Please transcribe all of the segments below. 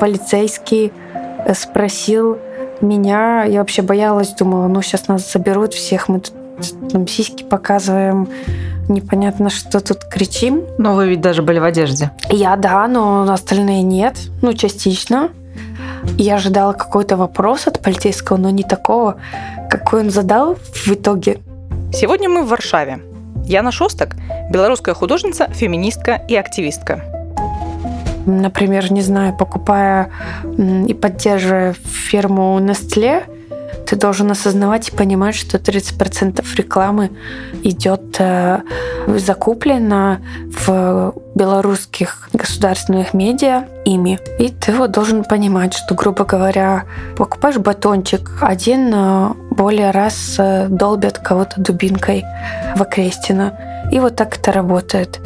Полицейский э, спросил меня, я вообще боялась, думала, ну сейчас нас заберут всех, мы тут там сиськи показываем, непонятно, что тут кричим. Но вы ведь даже были в одежде. Я, да, но остальные нет, ну, частично. Я ожидала какой-то вопрос от полицейского, но не такого, какой он задал в итоге. Сегодня мы в Варшаве. Яна Шостак – белорусская художница, феминистка и активистка. Например, не знаю, покупая и поддерживая фирму Nestle, ты должен осознавать и понимать, что 30% рекламы идет э, закуплено в белорусских государственных медиа ими. И ты вот должен понимать, что, грубо говоря, покупаешь батончик, один э, более раз э, долбят кого-то дубинкой в окрестина. И вот так это работает.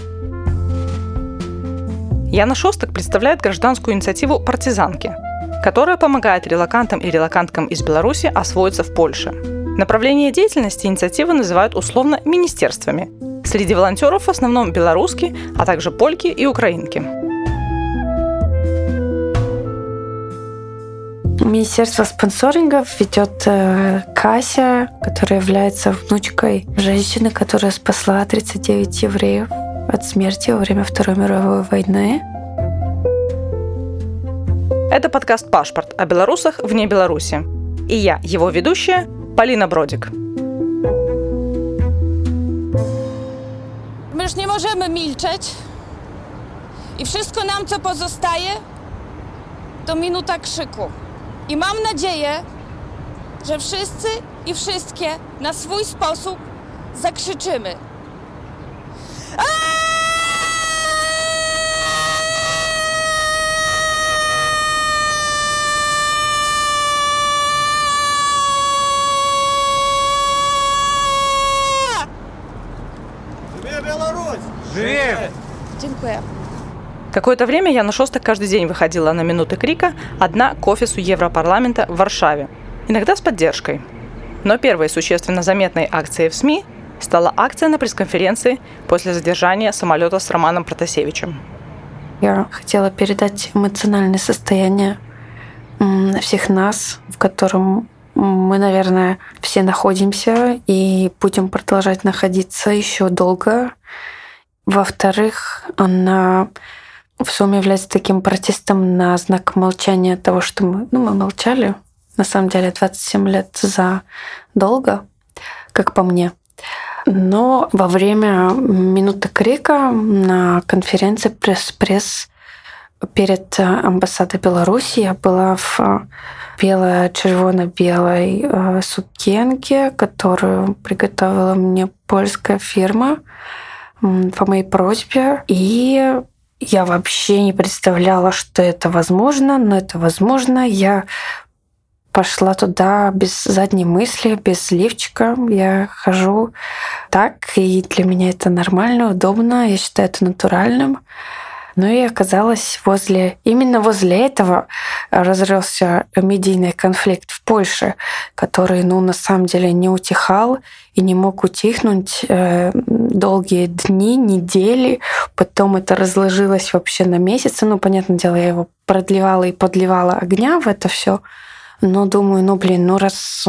Яна Шостак представляет гражданскую инициативу «Партизанки», которая помогает релакантам и релаканткам из Беларуси освоиться в Польше. Направление деятельности инициативы называют условно министерствами. Среди волонтеров в основном белорусские, а также польки и украинки. Министерство спонсорингов ведет э, Кася, которая является внучкой женщины, которая спасла 39 евреев от смерти во время Второй мировой войны. Это подкаст «Пашпорт» о белорусах вне Беларуси. И я, его ведущая, Полина Бродик. My już nie możemy milczeć i wszystko nam, co pozostaje, to minuta krzyku. I mam nadzieję, że wszyscy i wszystkie na swój sposób zakrzyczymy. Dziękuję. Какое-то время Яна Шостак каждый день выходила на минуты крика одна к офису Европарламента в Варшаве. Иногда с поддержкой. Но первой существенно заметной акцией в СМИ стала акция на пресс-конференции после задержания самолета с Романом Протасевичем. Я хотела передать эмоциональное состояние всех нас, в котором мы, наверное, все находимся и будем продолжать находиться еще долго. Во-вторых, она в сумме является таким протестом на знак молчания того, что мы, ну, мы молчали. На самом деле 27 лет за долго, как по мне. Но во время минуты крика на конференции пресс-пресс перед амбассадой Беларуси я была в бело-червоно-белой э, сукенке, которую приготовила мне польская фирма по моей просьбе. И я вообще не представляла, что это возможно, но это возможно. Я пошла туда без задней мысли, без лифчика. Я хожу так, и для меня это нормально, удобно. Я считаю это натуральным. Но и оказалось возле, именно возле этого разросся медийный конфликт в Польше, который, ну, на самом деле не утихал и не мог утихнуть э, долгие дни, недели. Потом это разложилось вообще на месяцы. Ну, понятное дело, я его продлевала и подливала огня в это все. Но думаю, ну, блин, ну, раз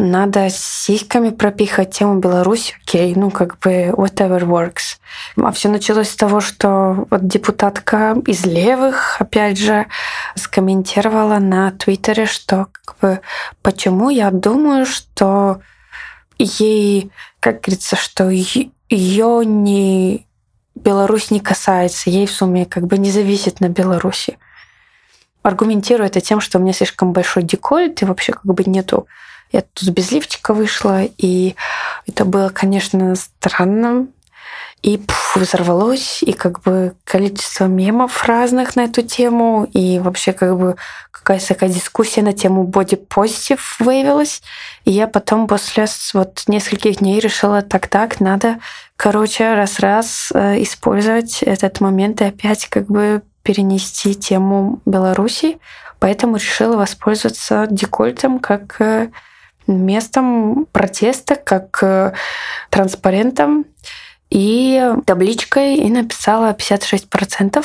надо сиськами пропихать тему Беларуси, окей, ну как бы whatever works. А все началось с того, что вот депутатка из левых, опять же, скомментировала на Твиттере, что как бы почему я думаю, что ей, как говорится, что ее не Беларусь не касается, ей в сумме как бы не зависит на Беларуси. Аргументирую это тем, что у меня слишком большой декольт, и вообще как бы нету я тут без лифчика вышла, и это было, конечно, странно. И пф, взорвалось, и как бы количество мемов разных на эту тему, и вообще как бы какая-то такая дискуссия на тему боди-позитив выявилась. И я потом после вот нескольких дней решила, так-так, надо, короче, раз-раз э, использовать этот момент и опять как бы перенести тему Беларуси. Поэтому решила воспользоваться декольтом как э, местом протеста, как э, транспарентом. и табличкой и написала 56%.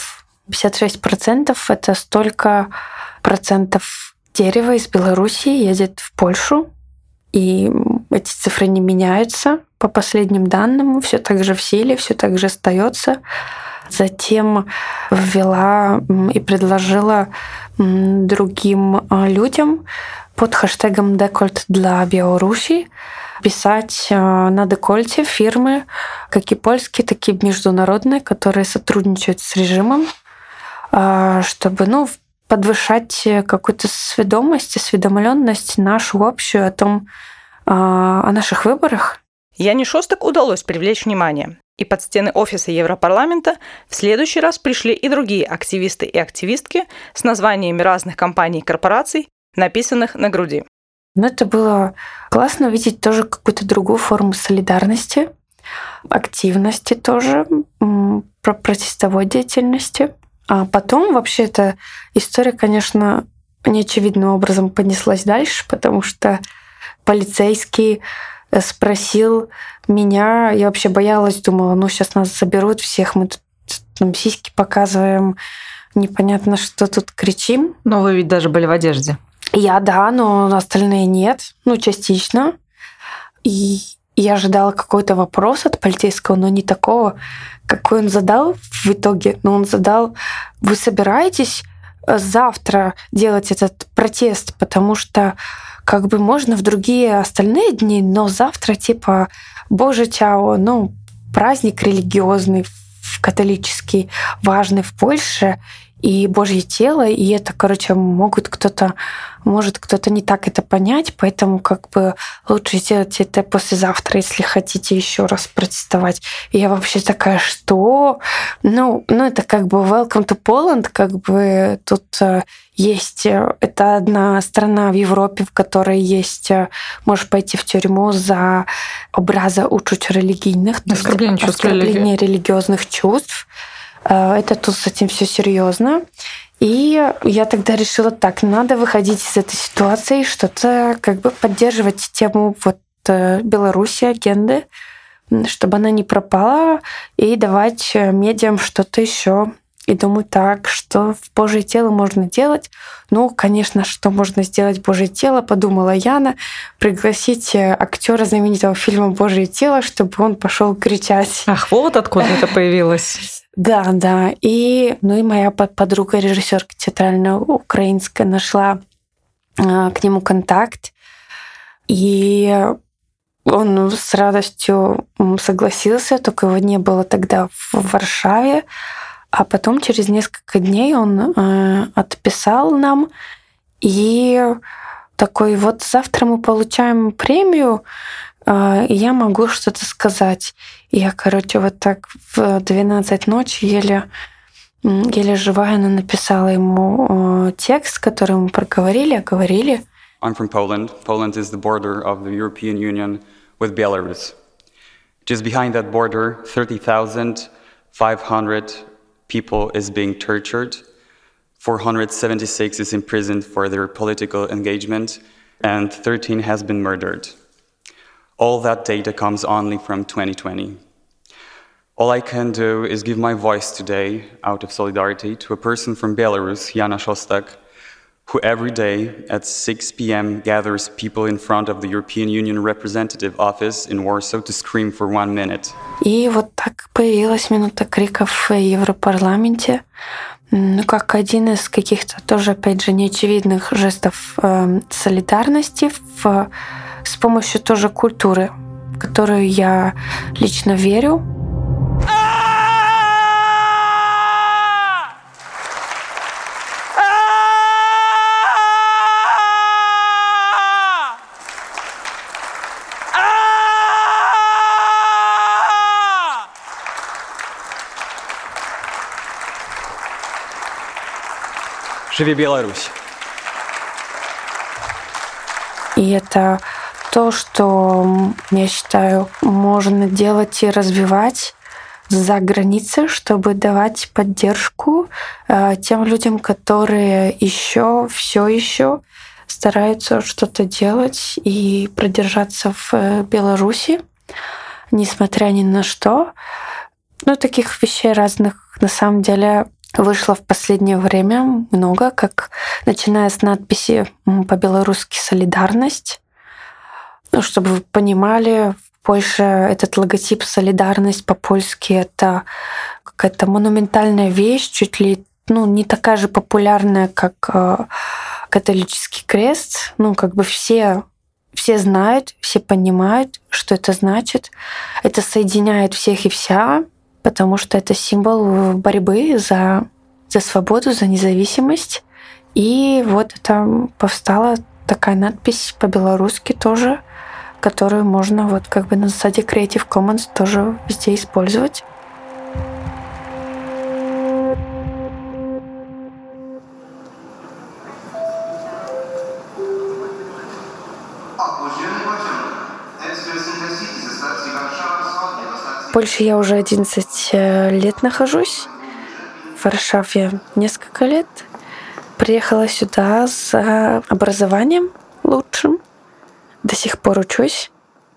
56% это столько процентов дерева из Беларуси едет в Польшу. И эти цифры не меняются по последним данным, все так же в силе, все так же остается. Затем ввела и предложила другим а, людям под хэштегом «Декольт для Беларуси» писать а, на декольте фирмы, как и польские, так и международные, которые сотрудничают с режимом, а, чтобы ну, подвышать какую-то сведомость, осведомленность нашу общую о том, о наших выборах. Яне Шостак удалось привлечь внимание. И под стены офиса Европарламента в следующий раз пришли и другие активисты и активистки с названиями разных компаний и корпораций, написанных на груди. Но это было классно увидеть тоже какую-то другую форму солидарности, активности тоже, про протестовой деятельности. А потом вообще эта история, конечно, неочевидным образом понеслась дальше, потому что полицейский спросил меня, я вообще боялась, думала, ну сейчас нас заберут всех, мы тут там сиськи показываем, непонятно, что тут кричим. Но вы ведь даже были в одежде. Я, да, но остальные нет, ну, частично. И я ожидала какой-то вопрос от полицейского, но не такого, какой он задал в итоге. Но он задал, вы собираетесь завтра делать этот протест, потому что как бы можно в другие остальные дни, но завтра типа Боже Чао, ну, праздник религиозный, католический, важный в Польше, и Божье тело, и это, короче, могут кто-то, может кто-то не так это понять, поэтому как бы лучше сделать это послезавтра, если хотите еще раз протестовать. И я вообще такая, что? Ну, ну это как бы welcome to Poland, как бы тут э, есть, э, это одна страна в Европе, в которой есть, э, можешь пойти в тюрьму за образа учуть религийных, оскорбление, чувств оскорбление религиозных чувств. Э, это тут с этим все серьезно. И я тогда решила так, надо выходить из этой ситуации, что-то как бы поддерживать тему вот э, Беларуси, агенды, чтобы она не пропала, и давать э, медиам что-то еще. И думаю так, что в Божье тело можно делать. Ну, конечно, что можно сделать Божье тело, подумала Яна, пригласить актера знаменитого фильма Божье тело, чтобы он пошел кричать. Ах, вот откуда это появилось. Да, да. И, ну и моя подруга, режиссерка театральная украинская, нашла э, к нему контакт. И он с радостью согласился, только его не было тогда в Варшаве. А потом через несколько дней он э, отписал нам и такой вот завтра мы получаем премию а, я могу что-то сказать. Я, короче, вот так в 12 ночи еле, еле живая, она написала ему текст, который мы проговорили, говорили. I'm from Poland. Poland is the border of the European Union with Belarus. Just behind that border, 30,500 people is being tortured. 476 is imprisoned for their political engagement, and 13 has been murdered. All that data comes only from 2020. All I can do is give my voice today, out of solidarity, to a person from Belarus, Jana Shostak, who every day at 6 p.m. gathers people in front of the European Union representative office in Warsaw to scream for one minute. И вот так появилась минута криков в Европарламенте, ну, как один из каких-то тоже, опять же, неочевидных жестов э, солидарности в с помощью тоже культуры, в которую я лично верю. Живи Беларусь! И это то, что, я считаю, можно делать и развивать за границей, чтобы давать поддержку э, тем людям, которые еще, все еще стараются что-то делать и продержаться в э, Беларуси. несмотря ни на что. Ну, таких вещей разных на самом деле вышло в последнее время много, как начиная с надписи по-белорусски «Солидарность», ну, чтобы вы понимали, в Польше этот логотип «Солидарность» по-польски — это какая-то монументальная вещь, чуть ли ну, не такая же популярная, как э, католический крест. Ну, как бы все, все знают, все понимают, что это значит. Это соединяет всех и вся, потому что это символ борьбы за, за свободу, за независимость. И вот это повстала такая надпись по-белорусски тоже, которую можно вот как бы на засаде Creative Commons тоже везде использовать. Польше я уже 11 э, лет нахожусь. В Варшаве несколько лет. Приехала сюда с образованием лучшим. До сих пор учусь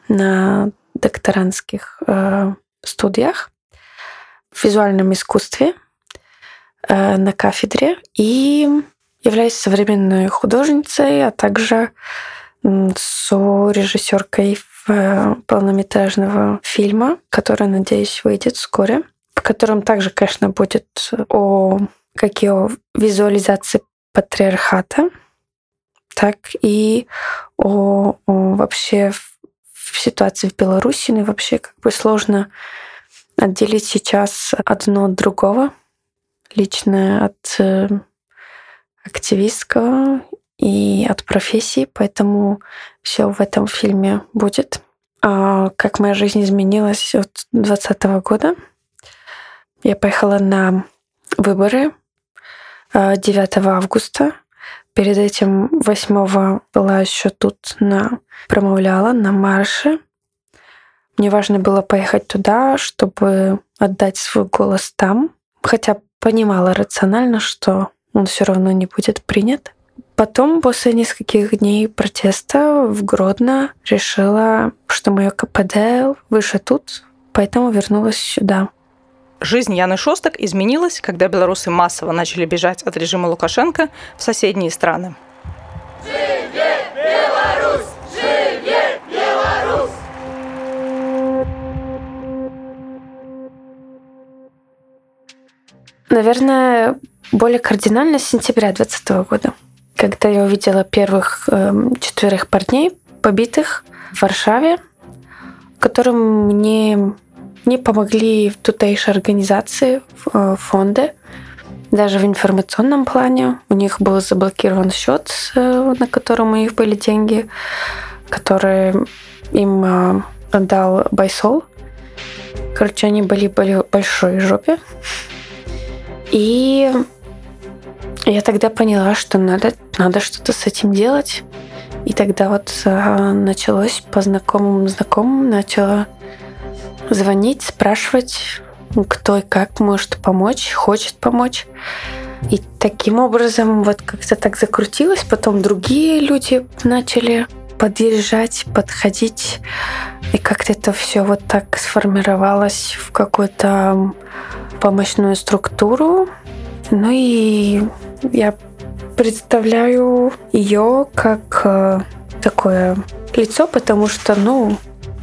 на докторантских э, студиях в визуальном искусстве э, на кафедре и являюсь современной художницей, а также сорежиссеркой Э, полнометражного фильма, который, надеюсь, выйдет вскоре, в котором также, конечно, будет о как визуализации патриархата, так и о, о вообще в ситуации в Беларуси, ну и вообще как бы сложно отделить сейчас одно от другого, личное от э, активистского и от профессии, поэтому все в этом фильме будет. А как моя жизнь изменилась от 2020 года. Я поехала на выборы 9 а, августа. Перед этим 8 была еще тут на промовляла на марше. Мне важно было поехать туда, чтобы отдать свой голос там, хотя понимала рационально, что он все равно не будет принят. Потом, после нескольких дней протеста в Гродно, решила, что мое КПД выше тут, поэтому вернулась сюда. Жизнь Яны Шостак изменилась, когда белорусы массово начали бежать от режима Лукашенко в соседние страны. Живет Беларусь! Живет Беларусь! Наверное, более кардинально с сентября 2020 года когда я увидела первых э, четверых парней, побитых в Варшаве, которым мне не помогли тутейшие организации, э, фонды, даже в информационном плане. У них был заблокирован счет, э, на котором у них были деньги, которые им э, отдал Байсол. Короче, они были в большой жопе. И я тогда поняла, что надо, надо что-то с этим делать. И тогда вот а, началось по знакомым знакомым, начала звонить, спрашивать, кто и как может помочь, хочет помочь. И таким образом вот как-то так закрутилось. Потом другие люди начали подъезжать, подходить. И как-то это все вот так сформировалось в какую-то помощную структуру. Ну и я представляю ее как э, такое лицо, потому что, ну,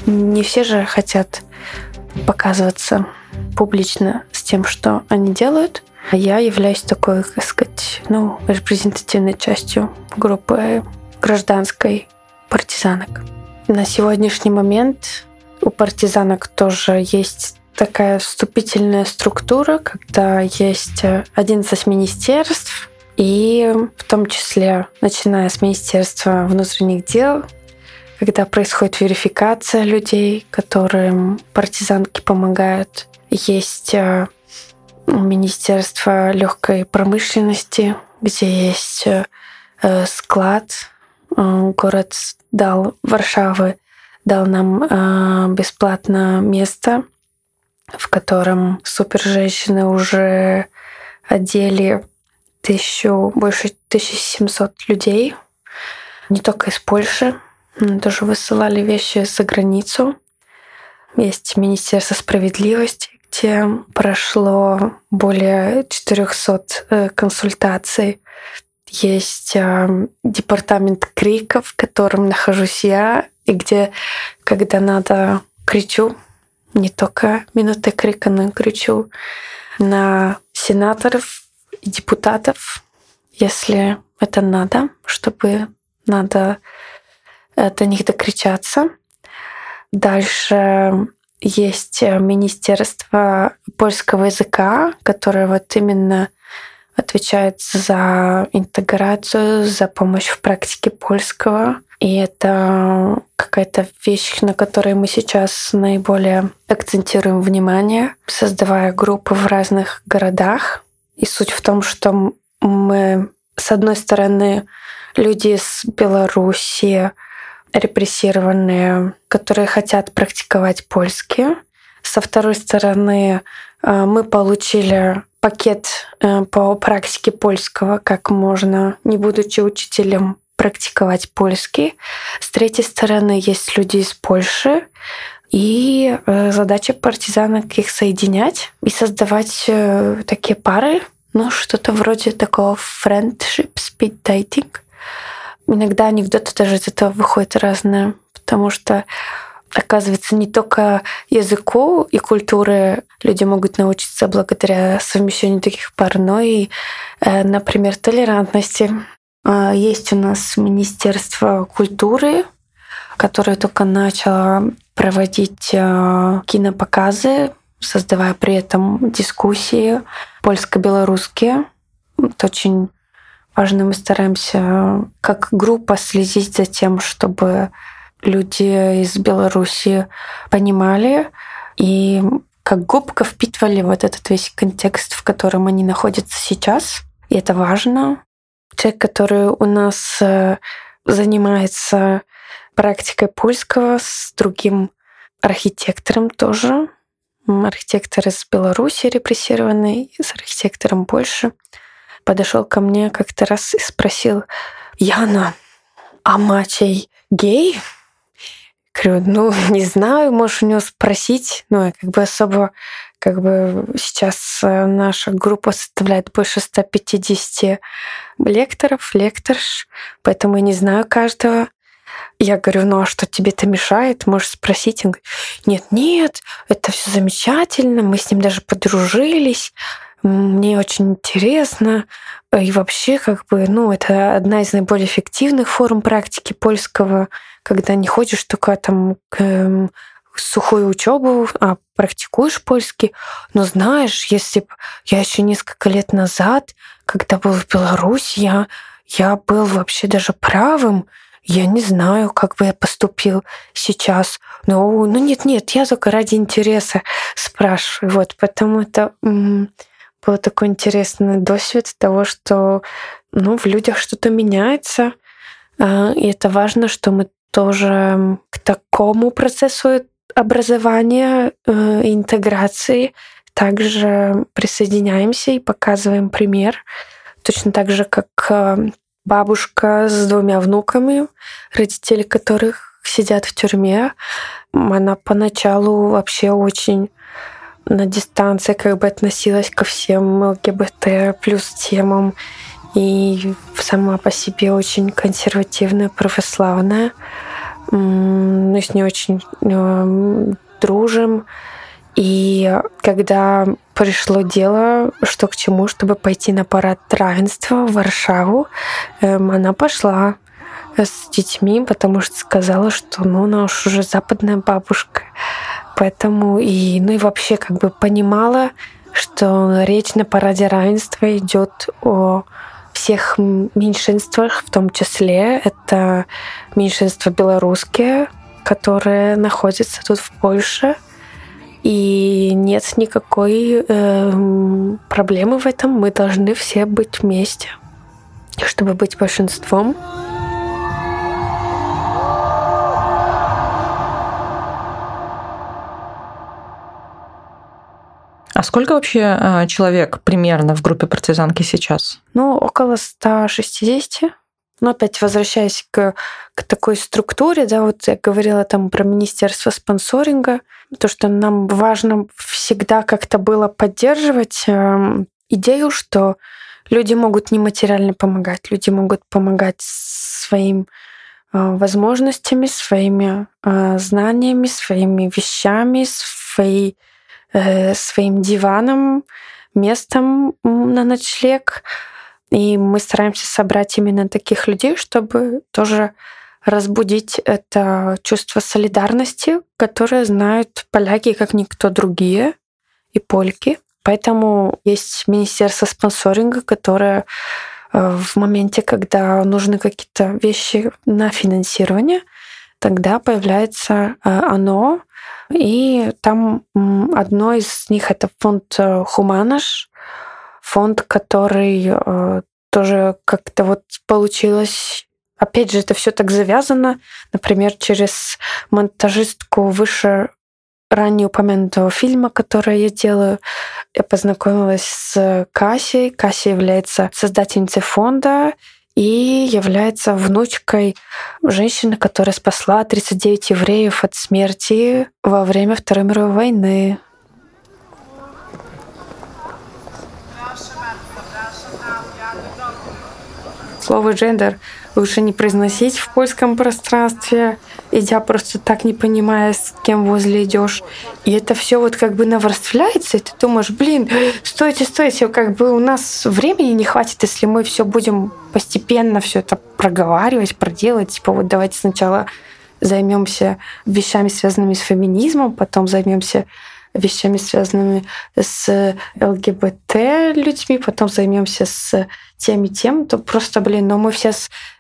не все же хотят показываться публично с тем, что они делают. А я являюсь такой, так сказать, ну, репрезентативной частью группы гражданской партизанок. На сегодняшний момент у партизанок тоже есть такая вступительная структура, когда есть 11 министерств, и в том числе, начиная с Министерства внутренних дел, когда происходит верификация людей, которым партизанки помогают, есть э, Министерство легкой промышленности, где есть э, склад. Э, город дал Варшавы дал нам бесплатно место в котором супер женщины уже одели тысячу, больше 1700 людей, не только из Польши, тоже высылали вещи за границу. есть Министерство справедливости, где прошло более 400 э, консультаций. Есть э, департамент криков, в котором нахожусь я, и где, когда надо, кричу, не только минуты крика, но и кричу на сенаторов и депутатов, если это надо, чтобы надо до них докричаться. Дальше есть Министерство польского языка, которое вот именно отвечает за интеграцию, за помощь в практике польского. И это какая-то вещь, на которой мы сейчас наиболее акцентируем внимание, создавая группы в разных городах. И суть в том, что мы, с одной стороны, люди из Беларуси, репрессированные, которые хотят практиковать польский. Со второй стороны, э, мы получили пакет э, по практике польского, как можно, не будучи учителем, практиковать польский. С третьей стороны, есть люди из Польши, и э, задача партизанок их соединять и создавать такие пары, ну, что-то вроде такого friendship speed dating — Иногда анекдоты даже из этого выходят разные, потому что оказывается, не только языку и культуре люди могут научиться благодаря совмещению таких пар, но и, э, например, толерантности. А, есть у нас Министерство культуры, которое только начало проводить э, кинопоказы, создавая при этом дискуссии польско-белорусские. Это очень важно. Мы стараемся как группа следить за тем, чтобы люди из Беларуси понимали и как губка впитывали вот этот весь контекст, в котором они находятся сейчас. И это важно. Человек, который у нас э, занимается практикой польского с другим архитектором тоже. Архитектор из Беларуси репрессированный, с архитектором Польши подошел ко мне как-то раз и спросил, Яна, а Мачей гей? Говорю, ну, не знаю, можешь у него спросить. Ну, как бы особо, как бы сейчас э, наша группа составляет больше 150 лекторов, лекторш, поэтому я не знаю каждого. Я говорю, ну а что тебе это мешает? Можешь спросить. Он говорит, нет, нет, это все замечательно, мы с ним даже подружились мне очень интересно. И вообще, как бы, ну, это одна из наиболее эффективных форм практики польского, когда не ходишь только там к эм, сухую учебу, а практикуешь польский. Но знаешь, если бы я еще несколько лет назад, когда был в Беларуси, я, я был вообще даже правым, я не знаю, как бы я поступил сейчас. Ну, ну нет, нет, я только ради интереса спрашиваю. Вот, потому это был такой интересный досвид того, что ну, в людях что-то меняется. А, и это важно, что мы тоже к такому процессу образования э, интеграции также присоединяемся и показываем пример. Точно так же, как э, бабушка с двумя внуками, родители которых сидят в тюрьме. Она поначалу вообще очень на дистанции как бы относилась ко всем ЛГБТ плюс темам и сама по себе очень консервативная, православная. Мы с ней очень э, дружим. И когда пришло дело, что к чему, чтобы пойти на парад равенства в Варшаву, эм, она пошла с детьми, потому что сказала, что ну, она уж уже западная бабушка. Поэтому и, ну и вообще как бы понимала, что речь на параде равенства идет о всех меньшинствах, в том числе это меньшинство белорусские, которые находятся тут в Польше. И нет никакой э, проблемы в этом. Мы должны все быть вместе, чтобы быть большинством. А сколько вообще а, человек примерно в группе партизанки сейчас? Ну, около 160. Но опять возвращаясь к, к такой структуре, да, вот я говорила там про Министерство спонсоринга, то, что нам важно всегда как-то было поддерживать э, идею, что люди могут нематериально помогать, люди могут помогать своим э, возможностями, своими э, знаниями, своими вещами, своей, э, своим диваном, местом на ночлег. И мы стараемся собрать именно таких людей, чтобы тоже разбудить это чувство солидарности, которое знают поляки как никто другие и польки. Поэтому есть министерство спонсоринга, которое э, в моменте, когда нужны какие-то вещи на финансирование, тогда появляется э, оно, и там одно из них это фонд э, Хуманаш, фонд, который тоже как-то вот получилось Опять же, это все так завязано. Например, через монтажистку выше ранее упомянутого фильма, который я делаю, я познакомилась с Кассией. Кася является создательницей фонда и является внучкой женщины, которая спасла 39 евреев от смерти во время Второй мировой войны. Слово «джендер» лучше не произносить в польском пространстве, идя просто так не понимая, с кем возле идешь. И это все вот как бы наворствляется, и ты думаешь, блин, стойте, стойте, как бы у нас времени не хватит, если мы все будем постепенно все это проговаривать, проделать. Типа вот давайте сначала займемся вещами, связанными с феминизмом, потом займемся вещами, связанными с ЛГБТ людьми, потом займемся с тем и тем, то просто, блин, ну мы все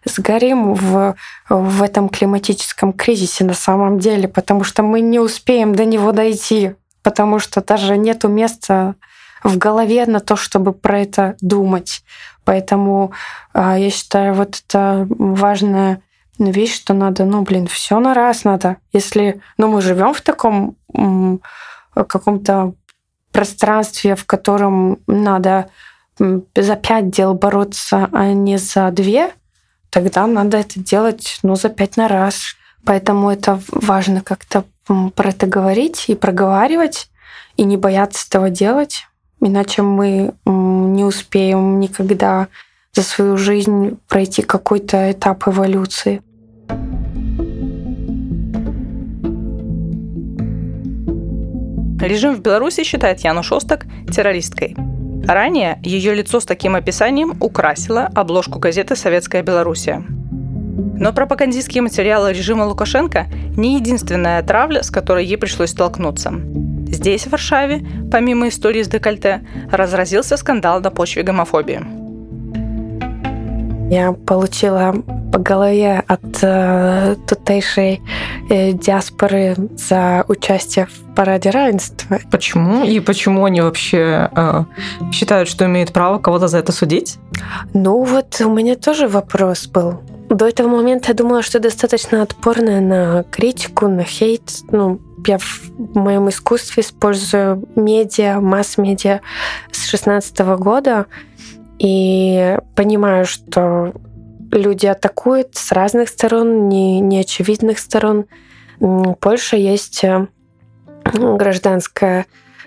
сгорим в, в этом климатическом кризисе на самом деле, потому что мы не успеем до него дойти, потому что даже нету места в голове на то, чтобы про это думать. Поэтому а, я считаю, вот это важная вещь, что надо, ну, блин, все на раз надо. Если, ну, мы живем в таком каком-то пространстве, в котором надо за пять дел бороться, а не за две, тогда надо это делать ну, за пять на раз. Поэтому это важно как-то про это говорить и проговаривать, и не бояться этого делать. Иначе мы не успеем никогда за свою жизнь пройти какой-то этап эволюции. Режим в Беларуси считает Яну Шостак террористкой. Ранее ее лицо с таким описанием украсило обложку газеты «Советская Белоруссия». Но пропагандистские материалы режима Лукашенко не единственная травля, с которой ей пришлось столкнуться. Здесь, в Варшаве, помимо истории с декольте, разразился скандал на почве гомофобии. Я получила по голове от э, тутейшей э, диаспоры за участие в параде равенства. Почему? И почему они вообще э, считают, что имеют право кого-то за это судить? Ну вот у меня тоже вопрос был. До этого момента я думала, что достаточно отпорная на критику, на хейт. Ну, я в моем искусстве использую медиа, масс-медиа с 16 года и понимаю, что люди атакуют с разных сторон, не, неочевидных сторон. В Польше есть э, гражданское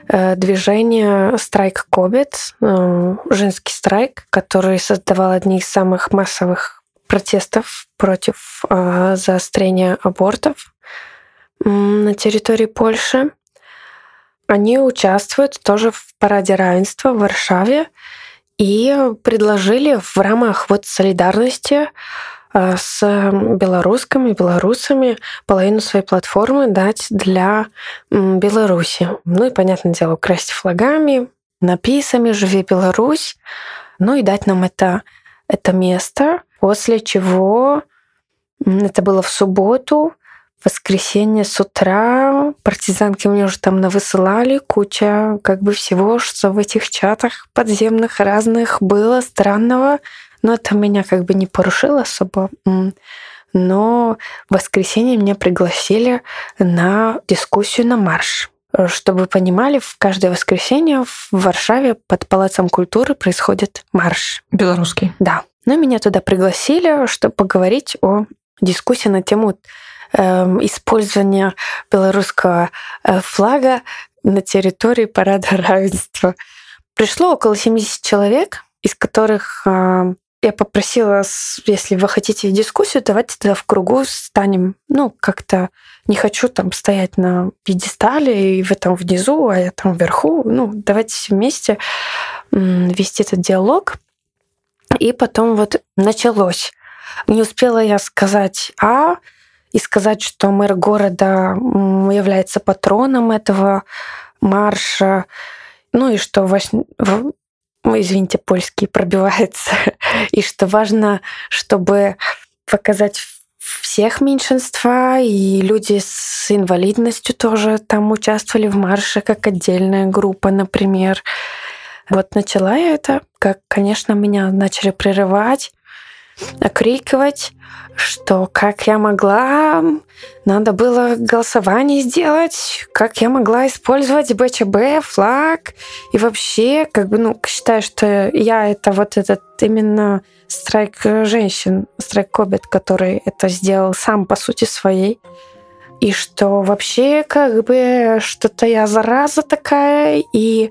э, движение «Страйк Кобет», э, женский страйк, который создавал одни из самых массовых протестов против заострения абортов на территории Польши. Они участвуют тоже в параде равенства в Варшаве и предложили в рамках вот солидарности э, с белорусскими, белорусами половину своей платформы дать для Беларуси. Ну и, понятное дело, украсть флагами, написами «Живи Беларусь», ну и дать нам это, это место, после чего это было в субботу, воскресенье с утра партизанки мне уже там навысылали куча как бы всего, что в этих чатах подземных разных было странного, но это меня как бы не порушило особо. Но в воскресенье меня пригласили на дискуссию на марш. Чтобы вы понимали, в каждое воскресенье в Варшаве под Палацом культуры происходит марш. Белорусский. Да. Но меня туда пригласили, чтобы поговорить о дискуссии на тему использования белорусского э, флага на территории парада равенства. Пришло около 70 человек, из которых э, я попросила, если вы хотите дискуссию, давайте тогда в кругу станем, ну, как-то не хочу там стоять на пьедестале, и вы там внизу, а я там вверху. Ну, давайте все вместе вести этот диалог. И потом вот началось. Не успела я сказать «а», и сказать, что мэр города является патроном этого марша, ну и что извините, польский пробивается, и что важно, чтобы показать всех меньшинства, и люди с инвалидностью тоже там участвовали в марше, как отдельная группа, например. Вот начала я это, как, конечно, меня начали прерывать, окрикивать, что как я могла, надо было голосование сделать, как я могла использовать БЧБ, флаг, и вообще, как бы, ну, считаю, что я это вот этот именно страйк женщин, страйк кобет, который это сделал сам по сути своей, и что вообще как бы что-то я зараза такая, и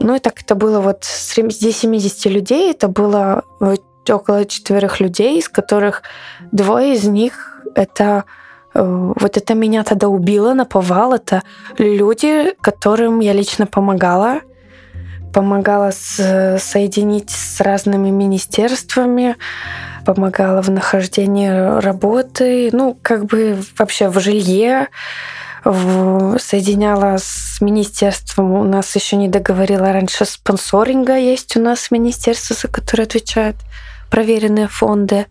ну и так это было вот среди 70 людей, это было около четверых людей, из которых двое из них это э, вот это меня тогда убило, наповал. Это люди, которым я лично помогала. Помогала с, соединить с разными министерствами, помогала в нахождении работы, ну, как бы вообще в жилье, в, соединяла с министерством. У нас еще не договорила раньше спонсоринга есть у нас министерство, за которое отвечает проверенные фонды.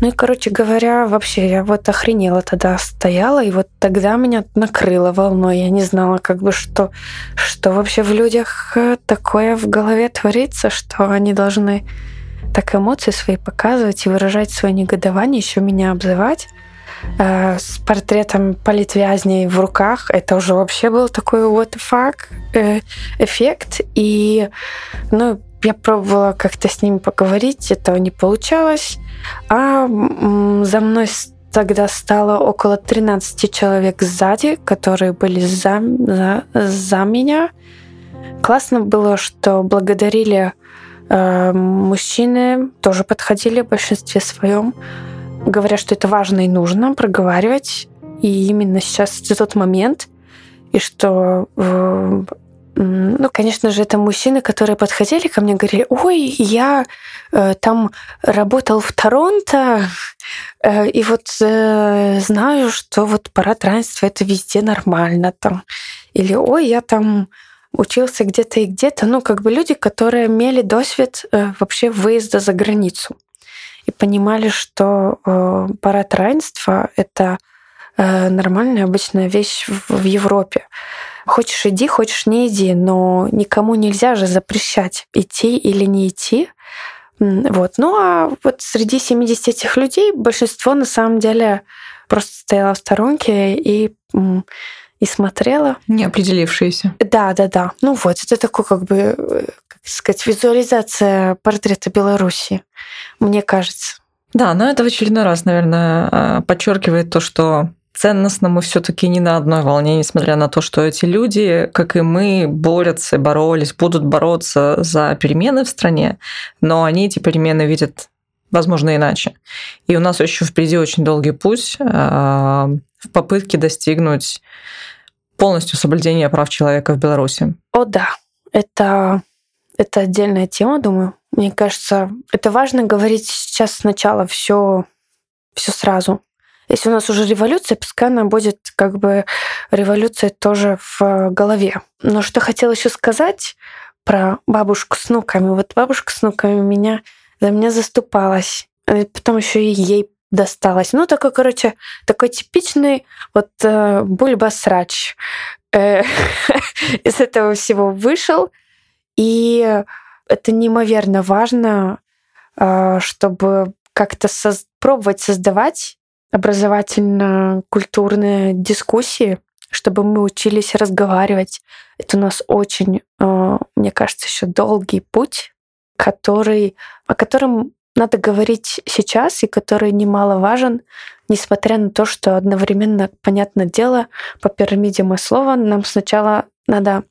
Ну и, короче говоря, вообще я вот охренела тогда стояла, и вот тогда меня накрыло волной. Я не знала, как бы, что, что вообще в людях э, такое в голове творится, что они должны так эмоции свои показывать и выражать свое негодование, еще меня обзывать э, с портретом политвязней в руках. Это уже вообще был такой вот факт, э, эффект. И, ну, я пробовала как-то с ними поговорить, этого не получалось. А за мной тогда стало около 13 человек сзади, которые были за, за, за меня. Классно было, что благодарили э, мужчины, тоже подходили в большинстве своем, говоря, что это важно и нужно проговаривать. И именно сейчас это тот момент, и что э, ну, конечно же, это мужчины, которые подходили ко мне, говорили, ой, я э, там работал в Торонто, э, и вот э, знаю, что вот парад равенства это везде нормально там. Или, ой, я там учился где-то и где-то. Ну, как бы люди, которые имели досвид э, вообще выезда за границу и понимали, что э, парад равенства — это нормальная обычная вещь в, Европе. Хочешь иди, хочешь не иди, но никому нельзя же запрещать идти или не идти. Вот. Ну а вот среди 70 этих людей большинство на самом деле просто стояло в сторонке и и смотрела. Не определившиеся. Да, да, да. Ну вот, это такой как бы, как сказать, визуализация портрета Беларуси, мне кажется. Да, но это в очередной раз, наверное, а, подчеркивает то, что ценностно мы все-таки не на одной волне, несмотря на то, что эти люди, как и мы, борются, боролись, будут бороться за перемены в стране, но они эти перемены видят, возможно, иначе. И у нас еще впереди очень долгий путь а, в попытке достигнуть полностью соблюдения прав человека в Беларуси. О, да. Это, это отдельная тема, думаю. Мне кажется, это важно говорить сейчас сначала все все сразу. Если у нас уже революция, пускай она будет как бы революция тоже в голове. Но что хотела еще сказать про бабушку с внуками. Вот бабушка с внуками меня за меня заступалась. И потом еще и ей досталось. Ну, такой, короче, такой типичный вот э, бульба-срач э, из этого всего вышел. И это неимоверно важно, э, чтобы как-то пробовать создавать образовательно-культурные дискуссии, чтобы мы учились разговаривать. Это у нас очень, э, мне кажется, еще долгий путь, который, о котором надо говорить сейчас и который немаловажен, несмотря на то, что одновременно, понятное дело, по пирамиде Маслова нам сначала надо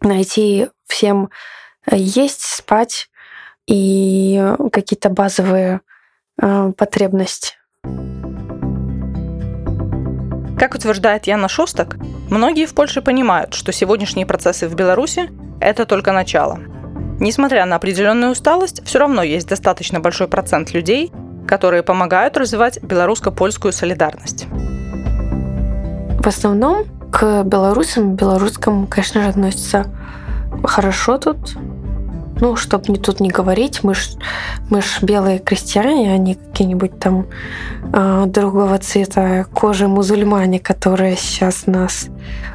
найти всем э, есть, спать и какие-то базовые э, потребности. Как утверждает Яна Шостак, многие в Польше понимают, что сегодняшние процессы в Беларуси – это только начало. Несмотря на определенную усталость, все равно есть достаточно большой процент людей, которые помогают развивать белорусско-польскую солидарность. В основном к белорусам, белорусскому, конечно же, относятся хорошо тут, ну, чтобы не тут не говорить, мы ж, мы ж белые крестьяне, а не какие-нибудь там э, другого цвета кожи мусульмане, которые сейчас нас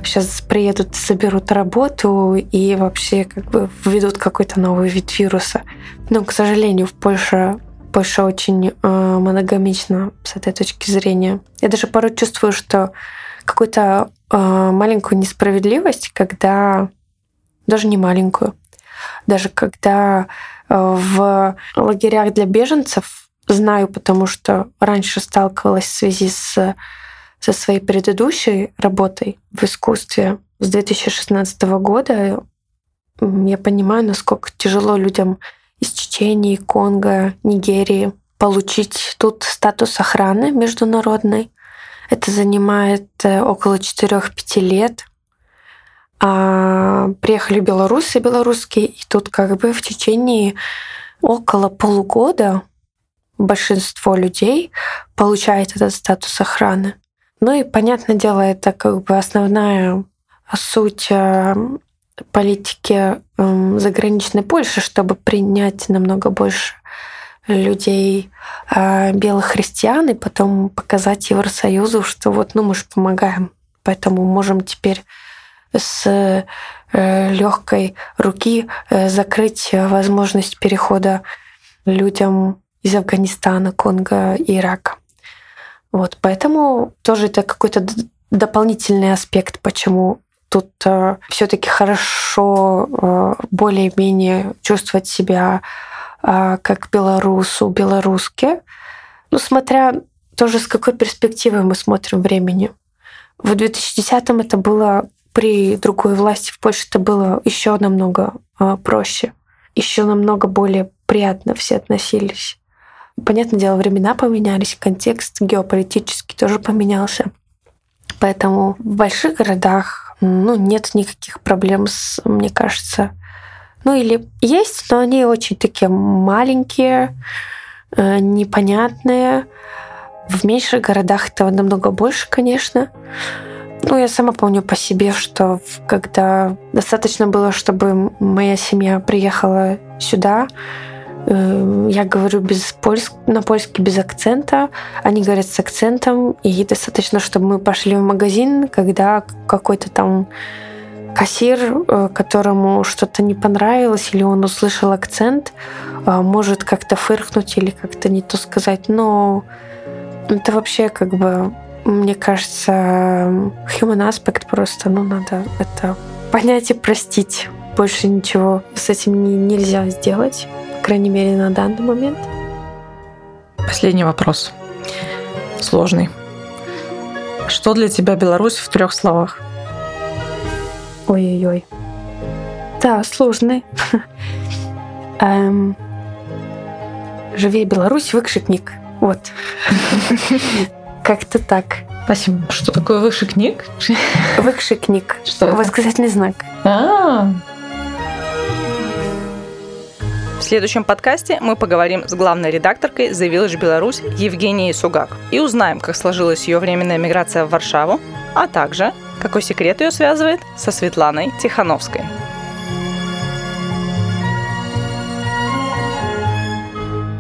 сейчас приедут, соберут работу и вообще как бы введут какой-то новый вид вируса. Но, к сожалению, в Польше Польша очень э, моногамична с этой точки зрения. Я даже порой чувствую, что какую-то э, маленькую несправедливость, когда даже не маленькую, даже когда э, в лагерях для беженцев знаю, потому что раньше сталкивалась в связи с, со своей предыдущей работой в искусстве с 2016 года. Я понимаю, насколько тяжело людям из Чечении, Конго, Нигерии получить тут статус охраны международной. Это занимает э, около 4-5 лет а, приехали белорусы белорусские, и тут как бы в течение около полугода большинство людей получает этот статус охраны. Ну и, понятное дело, это как бы основная суть а, политики эм, заграничной Польши, чтобы принять намного больше людей а, белых христиан и потом показать Евросоюзу, что вот, ну, мы же помогаем, поэтому можем теперь с э, легкой руки э, закрыть возможность перехода людям из Афганистана, Конго и Ирака. Вот, поэтому тоже это какой-то дополнительный аспект, почему тут э, все-таки хорошо э, более-менее чувствовать себя э, как белорусу, белоруске. Ну, смотря тоже с какой перспективой мы смотрим времени. В 2010-м это было при другой власти в Польше это было еще намного а, проще, еще намного более приятно все относились. Понятное дело, времена поменялись, контекст геополитический тоже поменялся. Поэтому в больших городах ну, нет никаких проблем с, мне кажется, ну или есть, но они очень такие маленькие, э, непонятные. В меньших городах этого намного больше, конечно. Ну, я сама помню по себе, что когда достаточно было, чтобы моя семья приехала сюда, э, я говорю без польск, на польский без акцента, они говорят с акцентом, и достаточно, чтобы мы пошли в магазин, когда какой-то там кассир, э, которому что-то не понравилось, или он услышал акцент, э, может как-то фыркнуть или как-то не то сказать, но это вообще как бы мне кажется, human aspect просто, ну, надо это понять и простить. Больше ничего с этим не, нельзя сделать, по крайней мере, на данный момент. Последний вопрос. Сложный. Что для тебя Беларусь в трех словах? Ой-ой-ой. Да, сложный. Эм, Живее Беларусь, выкшикник. Вот. Как-то так. Спасибо. Что такое выше книг? Выше книг. Что? Восклицательный знак. А, В следующем подкасте мы поговорим с главной редакторкой The Village Беларусь Евгенией Сугак и узнаем, как сложилась ее временная миграция в Варшаву, а также какой секрет ее связывает со Светланой Тихановской.